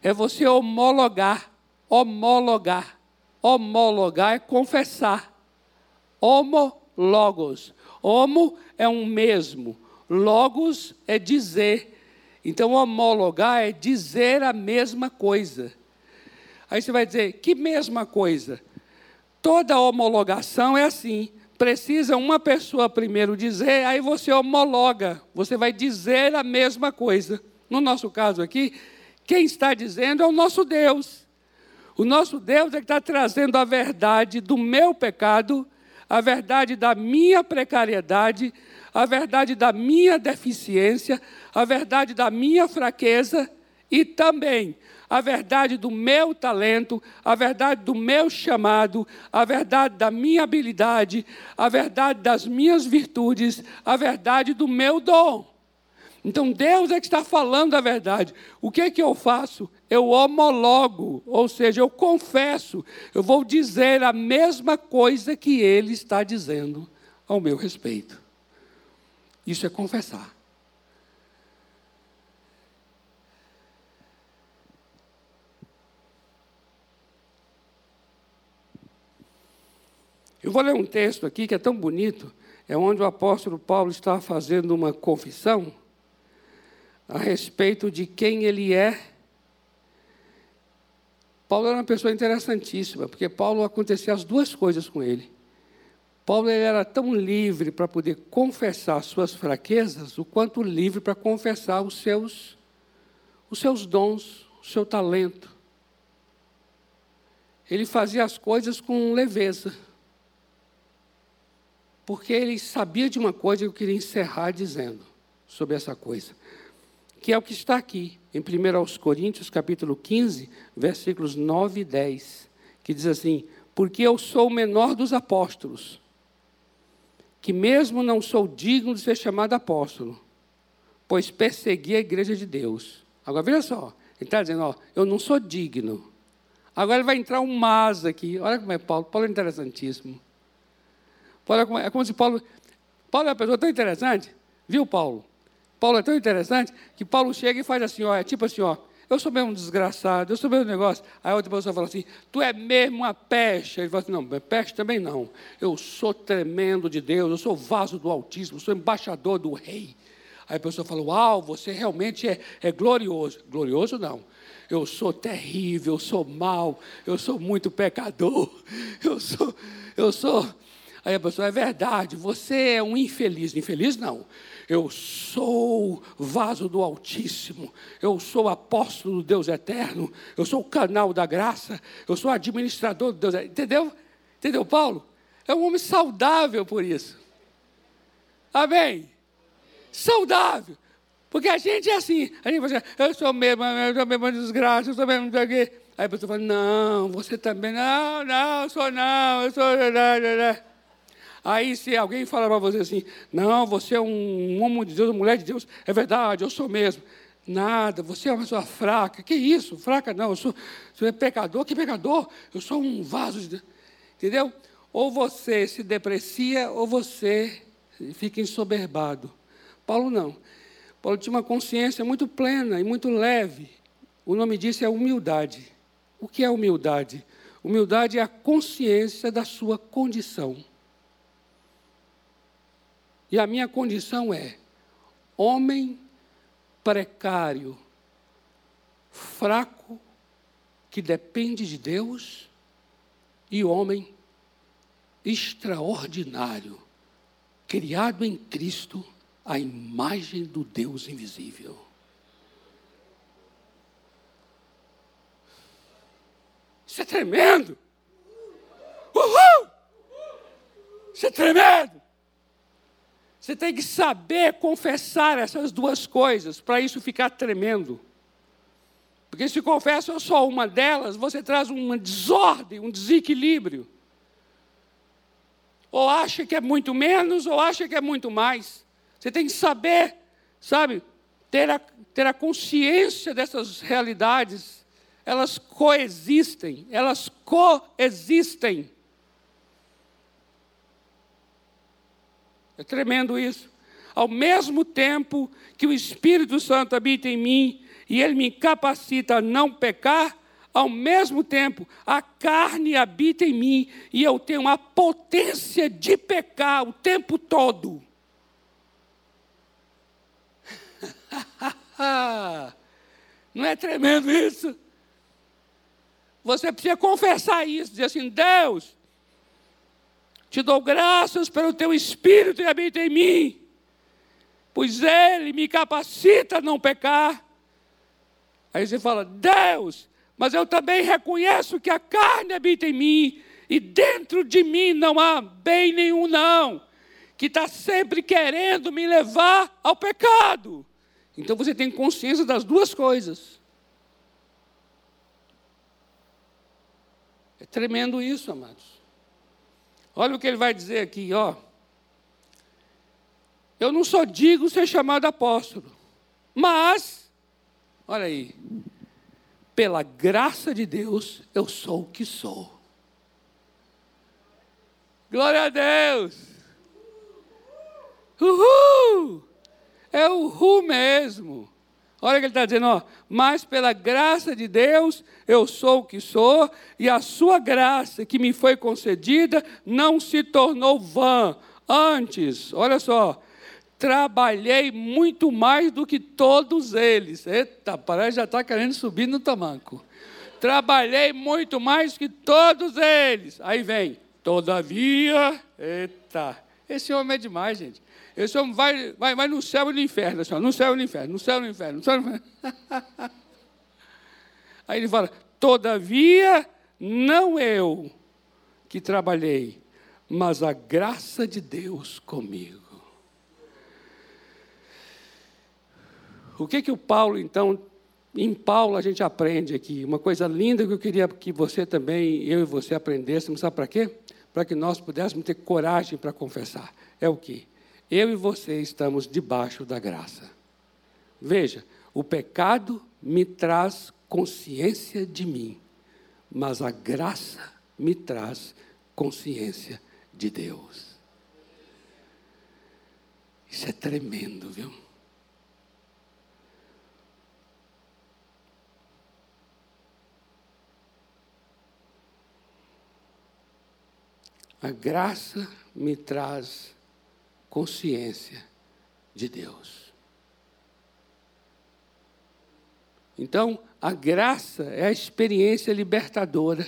é você homologar, homologar. Homologar é confessar. Homologos. Homo é um mesmo. Logos é dizer. Então, homologar é dizer a mesma coisa. Aí você vai dizer, que mesma coisa? Toda homologação é assim. Precisa uma pessoa primeiro dizer, aí você homologa. Você vai dizer a mesma coisa. No nosso caso aqui, quem está dizendo é o nosso Deus. O nosso Deus é que está trazendo a verdade do meu pecado, a verdade da minha precariedade, a verdade da minha deficiência, a verdade da minha fraqueza e também a verdade do meu talento, a verdade do meu chamado, a verdade da minha habilidade, a verdade das minhas virtudes, a verdade do meu dom. Então Deus é que está falando a verdade. O que é que eu faço? Eu homologo, ou seja, eu confesso, eu vou dizer a mesma coisa que Ele está dizendo ao meu respeito. Isso é confessar. Eu vou ler um texto aqui que é tão bonito, é onde o apóstolo Paulo está fazendo uma confissão a respeito de quem ele é. Paulo era uma pessoa interessantíssima, porque Paulo acontecia as duas coisas com ele. Paulo ele era tão livre para poder confessar suas fraquezas, o quanto livre para confessar os seus, os seus dons, o seu talento. Ele fazia as coisas com leveza. Porque ele sabia de uma coisa que eu queria encerrar dizendo sobre essa coisa que é o que está aqui, em 1 Coríntios, capítulo 15, versículos 9 e 10, que diz assim: Porque eu sou o menor dos apóstolos, que mesmo não sou digno de ser chamado apóstolo, pois persegui a igreja de Deus. Agora, veja só, ele está dizendo, ó, eu não sou digno. Agora vai entrar um mas aqui. Olha como é Paulo. Paulo é interessantíssimo. Paulo é, como, é como se Paulo. Paulo é uma pessoa tão interessante, viu, Paulo? Paulo é tão interessante que Paulo chega e faz assim, ó, é tipo assim, ó, eu sou mesmo um desgraçado, eu sou mesmo um negócio. Aí outra pessoa fala assim, tu é mesmo uma peste. Ele fala assim, não, peste também não. Eu sou tremendo de Deus, eu sou vaso do Altíssimo, sou embaixador do rei. Aí a pessoa fala, uau, você realmente é, é glorioso. Glorioso não. Eu sou terrível, eu sou mau, eu sou muito pecador, eu sou, eu sou. Aí a pessoa, é verdade, você é um infeliz. Infeliz não. Eu sou vaso do Altíssimo, eu sou apóstolo do Deus eterno, eu sou o canal da graça, eu sou administrador do Deus eterno. Entendeu? Entendeu, Paulo? É um homem saudável por isso. Amém? Saudável. Porque a gente é assim, a gente fala assim, eu sou mesmo, eu sou mesmo desgraça, eu sou mesmo aqui. Aí a pessoa fala, não, você também, não, não, eu sou não, eu sou. Aí, se alguém fala para você assim, não, você é um homem de Deus, uma mulher de Deus, é verdade, eu sou mesmo. Nada, você é uma pessoa fraca. Que isso? Fraca não, eu sou, sou pecador. Que pecador? Eu sou um vaso de Deus. Entendeu? Ou você se deprecia, ou você fica ensoberbado. Paulo não. Paulo tinha uma consciência muito plena e muito leve. O nome disso é humildade. O que é humildade? Humildade é a consciência da sua condição. E a minha condição é homem precário, fraco, que depende de Deus, e homem extraordinário, criado em Cristo, a imagem do Deus invisível. Isso é tremendo! Uhul! Isso é tremendo! Você tem que saber confessar essas duas coisas para isso ficar tremendo. Porque se confessa só uma delas, você traz uma desordem, um desequilíbrio. Ou acha que é muito menos, ou acha que é muito mais. Você tem que saber, sabe, ter a, ter a consciência dessas realidades. Elas coexistem, elas coexistem. É tremendo isso. Ao mesmo tempo que o Espírito Santo habita em mim e ele me capacita a não pecar, ao mesmo tempo a carne habita em mim e eu tenho a potência de pecar o tempo todo. Não é tremendo isso? Você precisa confessar isso, dizer assim: Deus, te dou graças pelo teu Espírito e habita em mim, pois Ele me capacita a não pecar. Aí você fala, Deus, mas eu também reconheço que a carne habita em mim, e dentro de mim não há bem nenhum, não, que está sempre querendo me levar ao pecado. Então você tem consciência das duas coisas. É tremendo isso, amados. Olha o que ele vai dizer aqui, ó. Eu não sou digno ser chamado apóstolo, mas, olha aí, pela graça de Deus, eu sou o que sou. Glória a Deus! Uhul! É o Ru mesmo. Olha que ele está dizendo, ó. Mas pela graça de Deus eu sou o que sou, e a sua graça que me foi concedida não se tornou vã. Antes, olha só, trabalhei muito mais do que todos eles. Eita, parece já está querendo subir no tamanco. Trabalhei muito mais que todos eles. Aí vem, todavia, eita, esse homem é demais, gente. Esse homem vai, vai, vai no céu e no inferno, assim, no céu e no inferno, no céu e no inferno, no céu e no inferno. Aí ele fala: Todavia, não eu que trabalhei, mas a graça de Deus comigo. O que que o Paulo, então, em Paulo a gente aprende aqui? Uma coisa linda que eu queria que você também, eu e você aprendêssemos, sabe para quê? Para que nós pudéssemos ter coragem para confessar. É o quê? eu e você estamos debaixo da graça. Veja, o pecado me traz consciência de mim, mas a graça me traz consciência de Deus. Isso é tremendo, viu? A graça me traz consciência de Deus. Então, a graça é a experiência libertadora.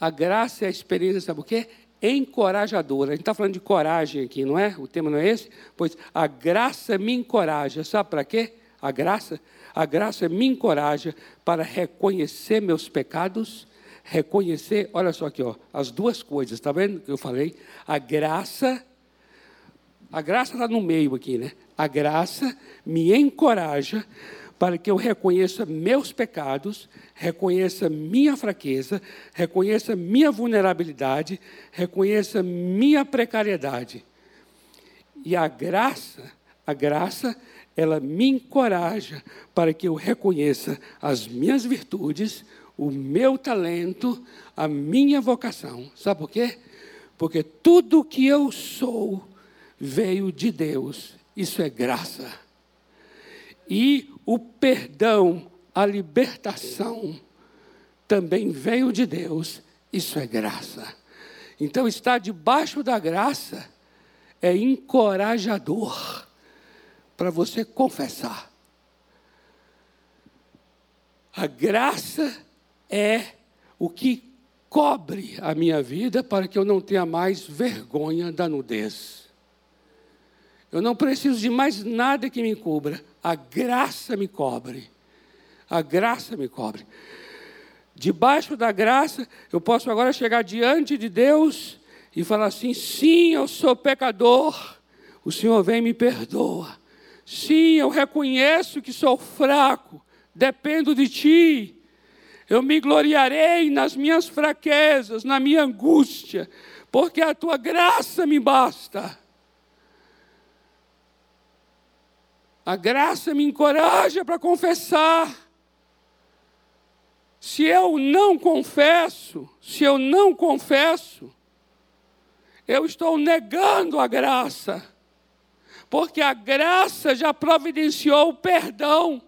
A graça é a experiência, sabe o quê? Encorajadora. A gente está falando de coragem aqui, não é? O tema não é esse? Pois a graça me encoraja. Sabe para quê? A graça? A graça me encoraja para reconhecer meus pecados, reconhecer, olha só aqui, ó, as duas coisas, está vendo que eu falei? A graça a graça está no meio aqui, né? A graça me encoraja para que eu reconheça meus pecados, reconheça minha fraqueza, reconheça minha vulnerabilidade, reconheça minha precariedade. E a graça, a graça, ela me encoraja para que eu reconheça as minhas virtudes, o meu talento, a minha vocação. Sabe por quê? Porque tudo que eu sou veio de Deus, isso é graça. E o perdão, a libertação, também veio de Deus, isso é graça. Então, estar debaixo da graça é encorajador para você confessar. A graça é o que cobre a minha vida para que eu não tenha mais vergonha da nudez. Eu não preciso de mais nada que me cubra. A graça me cobre. A graça me cobre. debaixo da graça, eu posso agora chegar diante de Deus e falar assim: sim, eu sou pecador, o Senhor vem e me perdoa. Sim, eu reconheço que sou fraco, dependo de Ti. Eu me gloriarei nas minhas fraquezas, na minha angústia, porque a Tua graça me basta. A graça me encoraja para confessar. Se eu não confesso, se eu não confesso, eu estou negando a graça, porque a graça já providenciou o perdão,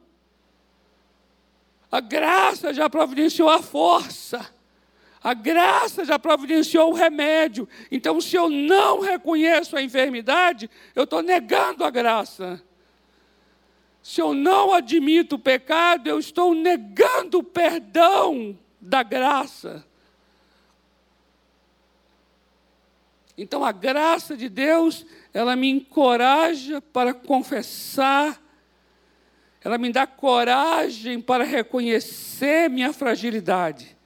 a graça já providenciou a força, a graça já providenciou o remédio. Então, se eu não reconheço a enfermidade, eu estou negando a graça. Se eu não admito o pecado, eu estou negando o perdão da graça. Então a graça de Deus, ela me encoraja para confessar, ela me dá coragem para reconhecer minha fragilidade.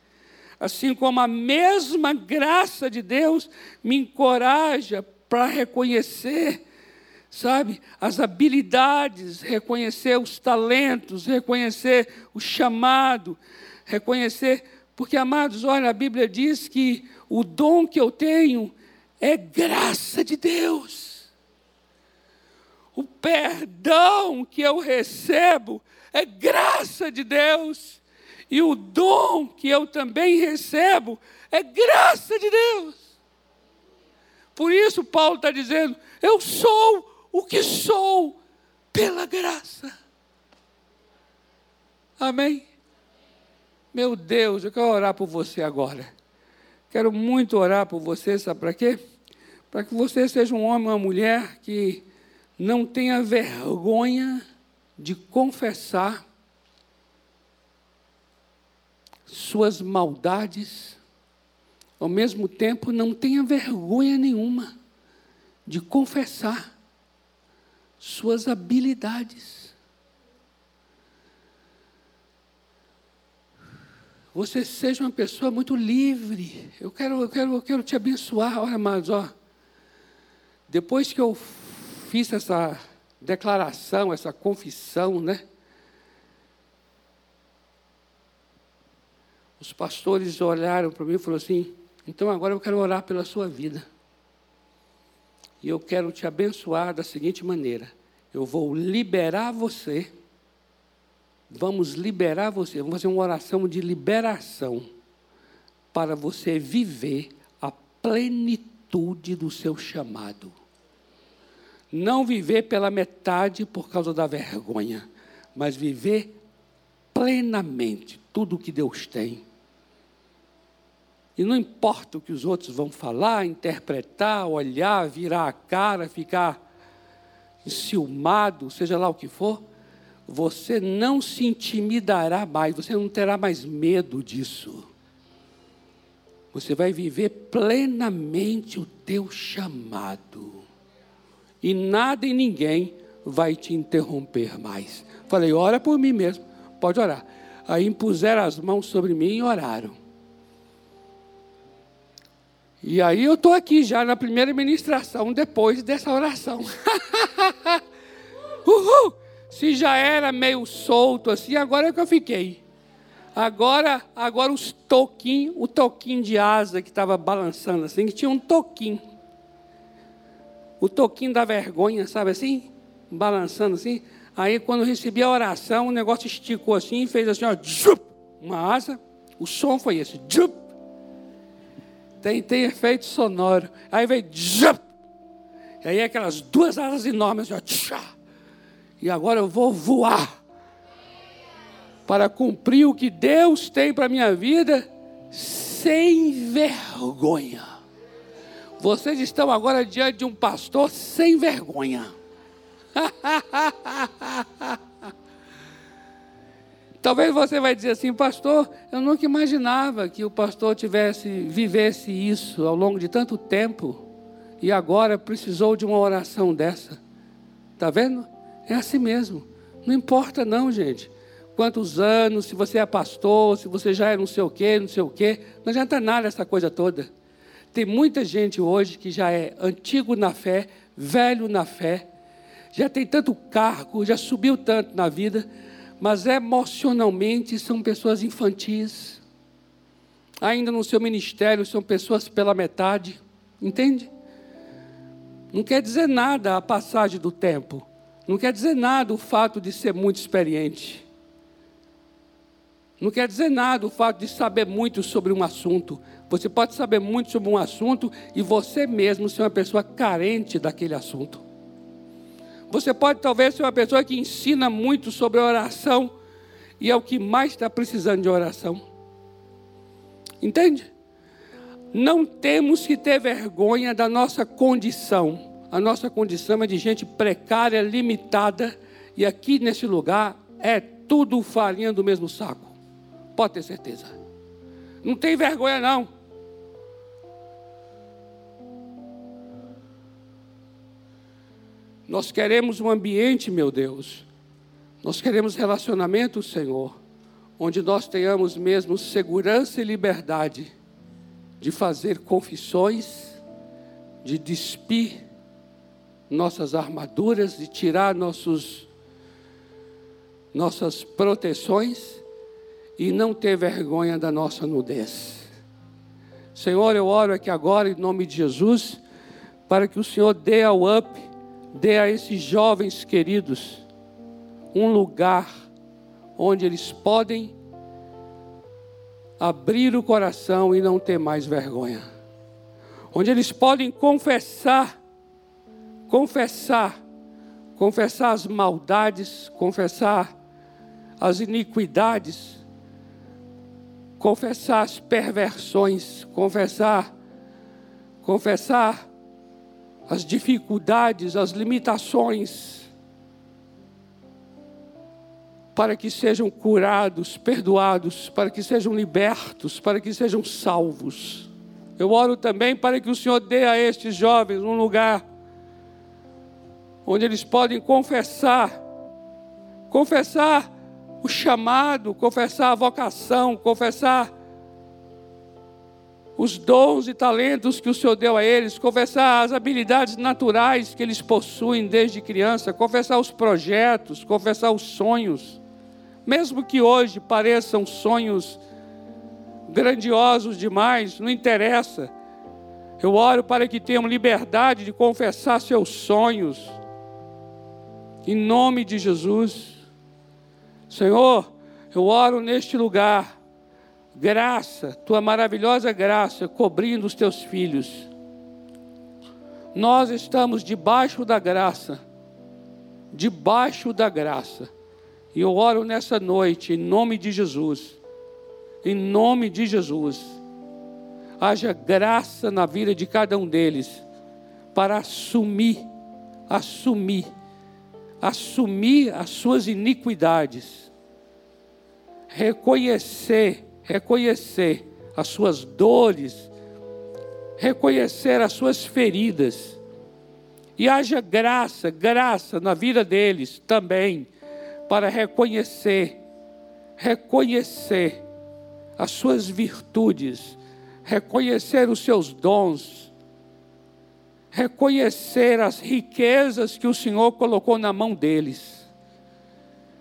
Assim como a mesma graça de Deus me encoraja para reconhecer, sabe, as habilidades, reconhecer os talentos, reconhecer o chamado, reconhecer, porque amados, olha, a Bíblia diz que o dom que eu tenho é graça de Deus. O perdão que eu recebo é graça de Deus. E o dom que eu também recebo é graça de Deus. Por isso, Paulo está dizendo: eu sou o que sou pela graça. Amém? Meu Deus, eu quero orar por você agora. Quero muito orar por você, sabe para quê? Para que você seja um homem ou uma mulher que não tenha vergonha de confessar suas maldades, ao mesmo tempo não tenha vergonha nenhuma de confessar suas habilidades. você seja uma pessoa muito livre. Eu quero, eu quero, eu quero te abençoar. Olha, amados, ó. Depois que eu fiz essa declaração, essa confissão, né? Os pastores olharam para mim e falaram assim: então agora eu quero orar pela sua vida. E eu quero te abençoar da seguinte maneira: eu vou liberar você Vamos liberar você, vamos fazer uma oração de liberação para você viver a plenitude do seu chamado. Não viver pela metade por causa da vergonha, mas viver plenamente tudo o que Deus tem. E não importa o que os outros vão falar, interpretar, olhar, virar a cara, ficar enciumado, seja lá o que for, você não se intimidará mais, você não terá mais medo disso. Você vai viver plenamente o teu chamado. E nada e ninguém vai te interromper mais. Falei, ora por mim mesmo. Pode orar. Aí impuseram as mãos sobre mim e oraram. E aí eu estou aqui já na primeira ministração, depois dessa oração. Uhul! Se já era meio solto assim, agora é que eu fiquei. Agora, agora os toquinhos, o toquinho de asa que estava balançando assim, que tinha um toquinho. O toquinho da vergonha, sabe assim? Balançando assim. Aí quando recebi a oração, o negócio esticou assim e fez assim, ó, uma asa. O som foi esse, jup. Tem, tem efeito sonoro. Aí veio, jup. E aí aquelas duas asas enormes, ó, e agora eu vou voar para cumprir o que Deus tem para a minha vida sem vergonha. Vocês estão agora diante de um pastor sem vergonha. Talvez você vai dizer assim, pastor, eu nunca imaginava que o pastor tivesse vivesse isso ao longo de tanto tempo e agora precisou de uma oração dessa. Está vendo? É assim mesmo. Não importa não, gente. quantos anos, se você é pastor, se você já é não sei o quê, não sei o quê. Não adianta nada essa coisa toda. Tem muita gente hoje que já é antigo na fé, velho na fé, já tem tanto cargo, já subiu tanto na vida, mas emocionalmente são pessoas infantis. Ainda no seu ministério são pessoas pela metade, entende? Não quer dizer nada a passagem do tempo. Não quer dizer nada o fato de ser muito experiente. Não quer dizer nada o fato de saber muito sobre um assunto. Você pode saber muito sobre um assunto e você mesmo ser uma pessoa carente daquele assunto. Você pode talvez ser uma pessoa que ensina muito sobre oração e é o que mais está precisando de oração. Entende? Não temos que ter vergonha da nossa condição. A nossa condição é de gente precária, limitada, e aqui nesse lugar é tudo farinha do mesmo saco. Pode ter certeza. Não tem vergonha, não. Nós queremos um ambiente, meu Deus. Nós queremos relacionamento, Senhor, onde nós tenhamos mesmo segurança e liberdade de fazer confissões, de despir nossas armaduras, de tirar nossos, nossas proteções e não ter vergonha da nossa nudez. Senhor, eu oro aqui agora em nome de Jesus, para que o Senhor dê ao UP, dê a esses jovens queridos um lugar onde eles podem abrir o coração e não ter mais vergonha. Onde eles podem confessar, confessar, confessar as maldades, confessar as iniquidades, confessar as perversões, confessar, confessar as dificuldades, as limitações, para que sejam curados, perdoados, para que sejam libertos, para que sejam salvos. Eu oro também para que o Senhor dê a estes jovens um lugar onde eles podem confessar, confessar o chamado, confessar a vocação, confessar os dons e talentos que o Senhor deu a eles, confessar as habilidades naturais que eles possuem desde criança, confessar os projetos, confessar os sonhos, mesmo que hoje pareçam sonhos grandiosos demais, não interessa. Eu oro para que tenham liberdade de confessar seus sonhos, em nome de Jesus. Senhor, eu oro neste lugar, graça, tua maravilhosa graça, cobrindo os teus filhos. Nós estamos debaixo da graça, debaixo da graça. E eu oro nessa noite, em nome de Jesus, em nome de Jesus, haja graça na vida de cada um deles, para assumir, assumir assumir as suas iniquidades, reconhecer, reconhecer as suas dores, reconhecer as suas feridas, e haja graça, graça na vida deles também, para reconhecer, reconhecer as suas virtudes, reconhecer os seus dons, reconhecer as riquezas que o Senhor colocou na mão deles.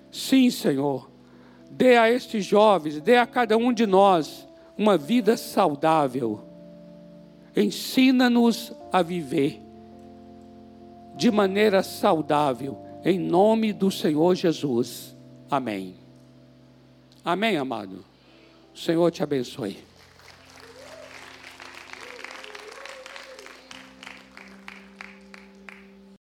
Sim, Senhor, dê a estes jovens, dê a cada um de nós uma vida saudável. Ensina-nos a viver de maneira saudável, em nome do Senhor Jesus. Amém. Amém, amado. O Senhor te abençoe.